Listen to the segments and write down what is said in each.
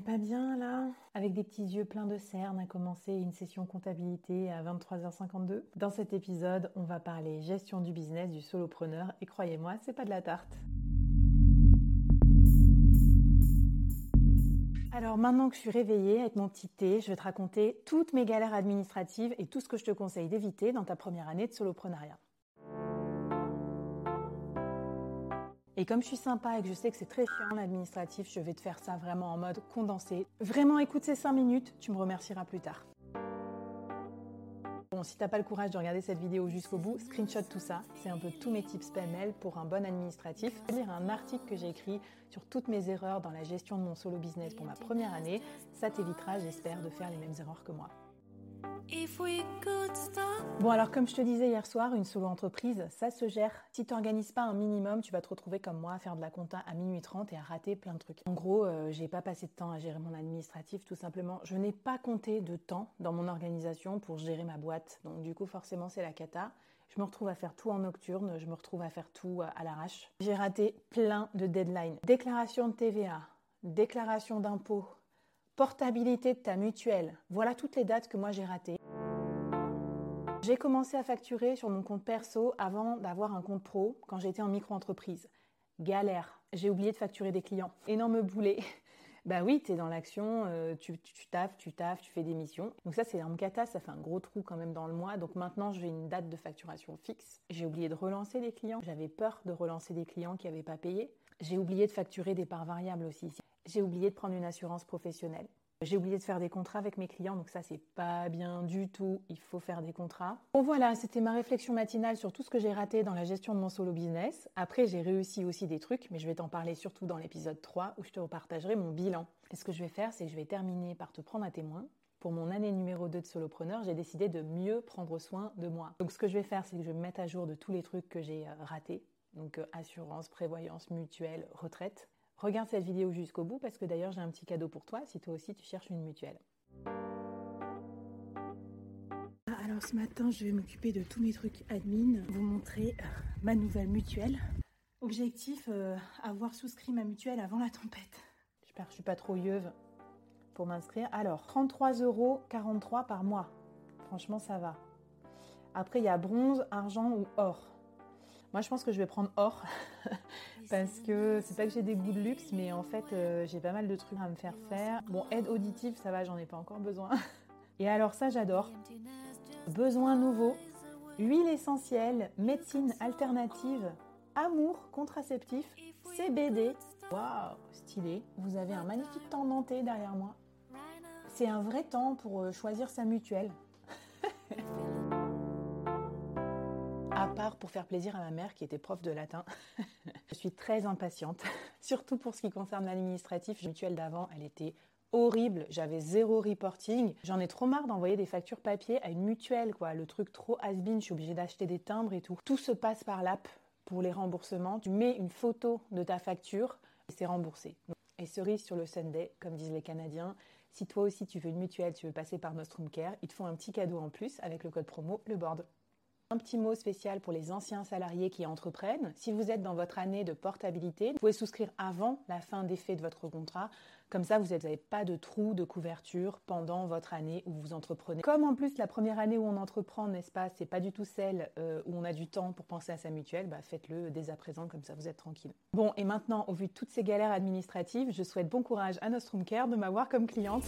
Pas bien là? Avec des petits yeux pleins de cernes, à commencer une session comptabilité à 23h52. Dans cet épisode, on va parler gestion du business du solopreneur et croyez-moi, c'est pas de la tarte. Alors maintenant que je suis réveillée avec mon petit thé, je vais te raconter toutes mes galères administratives et tout ce que je te conseille d'éviter dans ta première année de soloprenariat. Et comme je suis sympa et que je sais que c'est très chiant l'administratif, je vais te faire ça vraiment en mode condensé. Vraiment écoute ces 5 minutes, tu me remercieras plus tard. Bon, si t'as pas le courage de regarder cette vidéo jusqu'au bout, screenshot tout ça. C'est un peu tous mes tips PML pour un bon administratif. Lire un article que j'ai écrit sur toutes mes erreurs dans la gestion de mon solo business pour ma première année. Ça t'évitera, j'espère, de faire les mêmes erreurs que moi. Bon alors comme je te disais hier soir, une solo entreprise, ça se gère. Si tu n'organises pas un minimum, tu vas te retrouver comme moi à faire de la compta à minuit 30 et à rater plein de trucs. En gros, euh, j'ai pas passé de temps à gérer mon administratif tout simplement. Je n'ai pas compté de temps dans mon organisation pour gérer ma boîte. Donc du coup forcément c'est la cata. Je me retrouve à faire tout en nocturne, je me retrouve à faire tout euh, à l'arrache. J'ai raté plein de deadlines. Déclaration de TVA, déclaration d'impôts, Portabilité de ta mutuelle. Voilà toutes les dates que moi j'ai ratées. J'ai commencé à facturer sur mon compte perso avant d'avoir un compte pro quand j'étais en micro-entreprise. Galère. J'ai oublié de facturer des clients. Énorme boulet. Bah oui, tu es dans l'action, euh, tu, tu, taffes, tu taffes, tu fais des missions. Donc ça, c'est un cata, ça fait un gros trou quand même dans le mois. Donc maintenant, j'ai une date de facturation fixe. J'ai oublié de relancer des clients. J'avais peur de relancer des clients qui n'avaient pas payé. J'ai oublié de facturer des parts variables aussi. J'ai oublié de prendre une assurance professionnelle. J'ai oublié de faire des contrats avec mes clients, donc ça c'est pas bien du tout, il faut faire des contrats. Bon voilà, c'était ma réflexion matinale sur tout ce que j'ai raté dans la gestion de mon solo business. Après j'ai réussi aussi des trucs, mais je vais t'en parler surtout dans l'épisode 3 où je te repartagerai mon bilan. Et ce que je vais faire, c'est que je vais terminer par te prendre à témoin. Pour mon année numéro 2 de solopreneur, j'ai décidé de mieux prendre soin de moi. Donc ce que je vais faire, c'est que je vais me mettre à jour de tous les trucs que j'ai euh, ratés. Donc euh, assurance, prévoyance, mutuelle, retraite. Regarde cette vidéo jusqu'au bout parce que d'ailleurs j'ai un petit cadeau pour toi si toi aussi tu cherches une mutuelle. Ah, alors ce matin je vais m'occuper de tous mes trucs admin, vous montrer euh, ma nouvelle mutuelle. Objectif, euh, avoir souscrit ma mutuelle avant la tempête. J'espère que je suis pas trop yeuve pour m'inscrire. Alors 33,43 euros par mois. Franchement ça va. Après il y a bronze, argent ou or. Moi, je pense que je vais prendre or parce que c'est pas que j'ai des goûts de luxe, mais en fait, euh, j'ai pas mal de trucs à me faire faire. Bon, aide auditive, ça va, j'en ai pas encore besoin. Et alors, ça, j'adore. Besoin nouveau, huile essentielle, médecine alternative, amour contraceptif, CBD. Waouh, stylé. Vous avez un magnifique temps denté derrière moi. C'est un vrai temps pour euh, choisir sa mutuelle. À part pour faire plaisir à ma mère qui était prof de latin. je suis très impatiente, surtout pour ce qui concerne l'administratif. La mutuelle d'avant, elle était horrible, j'avais zéro reporting. J'en ai trop marre d'envoyer des factures papier à une mutuelle, quoi. Le truc trop has-been, je suis obligée d'acheter des timbres et tout. Tout se passe par l'app pour les remboursements. Tu mets une photo de ta facture et c'est remboursé. Et cerise sur le Sunday, comme disent les Canadiens, si toi aussi tu veux une mutuelle, tu veux passer par Nostrum Care, ils te font un petit cadeau en plus avec le code promo, le board. Un petit mot spécial pour les anciens salariés qui entreprennent. Si vous êtes dans votre année de portabilité, vous pouvez souscrire avant la fin d'effet de votre contrat. Comme ça, vous n'avez pas de trou de couverture pendant votre année où vous entreprenez. Comme en plus la première année où on entreprend, n'est-ce pas, c'est pas du tout celle euh, où on a du temps pour penser à sa mutuelle, bah faites-le dès à présent, comme ça vous êtes tranquille. Bon, et maintenant, au vu de toutes ces galères administratives, je souhaite bon courage à Nostrum Care de m'avoir comme cliente.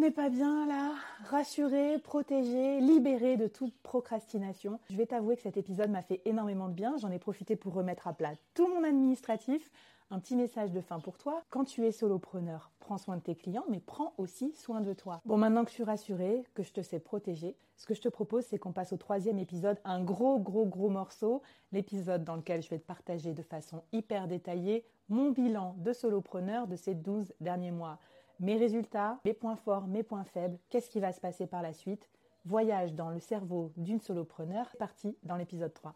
N'est pas bien là rassuré, protégé, libéré de toute procrastination. Je vais t'avouer que cet épisode m'a fait énormément de bien. J'en ai profité pour remettre à plat tout mon administratif, Un petit message de fin pour toi. Quand tu es solopreneur, prends soin de tes clients, mais prends aussi soin de toi. Bon, maintenant que je suis rassurée, que je te sais protéger, ce que je te propose, c'est qu'on passe au troisième épisode, un gros, gros, gros morceau, l'épisode dans lequel je vais te partager de façon hyper détaillée mon bilan de solopreneur de ces 12 derniers mois. Mes résultats, mes points forts, mes points faibles, qu'est-ce qui va se passer par la suite? Voyage dans le cerveau d'une solopreneur, parti dans l'épisode 3.